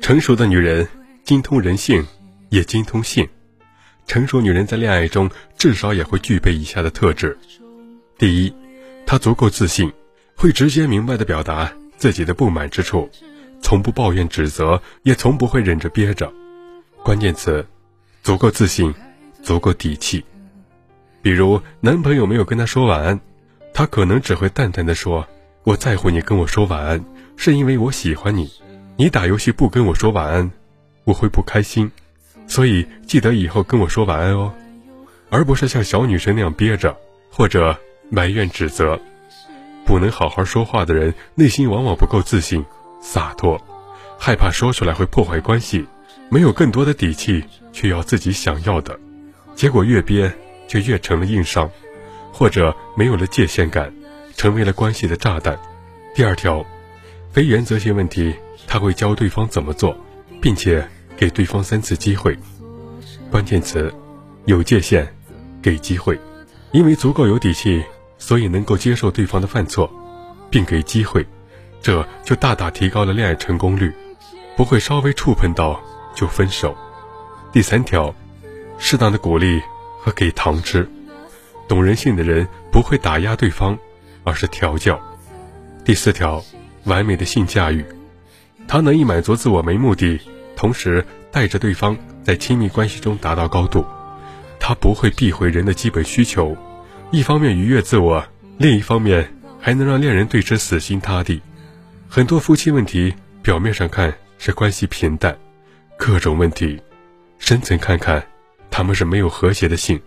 成熟的女人精通人性，也精通性。成熟女人在恋爱中至少也会具备以下的特质：第一，她足够自信，会直接明白地表达自己的不满之处，从不抱怨指责，也从不会忍着憋着。关键词：足够自信，足够底气。比如，男朋友没有跟她说晚安，她可能只会淡淡的说：“我在乎你跟我说晚安，是因为我喜欢你。你打游戏不跟我说晚安，我会不开心。所以记得以后跟我说晚安哦，而不是像小女生那样憋着，或者埋怨指责。不能好好说话的人，内心往往不够自信、洒脱，害怕说出来会破坏关系，没有更多的底气去要自己想要的，结果越憋。就越成了硬伤，或者没有了界限感，成为了关系的炸弹。第二条，非原则性问题，他会教对方怎么做，并且给对方三次机会。关键词：有界限，给机会。因为足够有底气，所以能够接受对方的犯错，并给机会，这就大大提高了恋爱成功率，不会稍微触碰到就分手。第三条，适当的鼓励。和给糖吃，懂人性的人不会打压对方，而是调教。第四条，完美的性驾驭，他能以满足自我为目的，同时带着对方在亲密关系中达到高度。他不会避讳人的基本需求，一方面愉悦自我，另一方面还能让恋人对之死心塌地。很多夫妻问题表面上看是关系平淡，各种问题，深层看看。他们是没有和谐的性。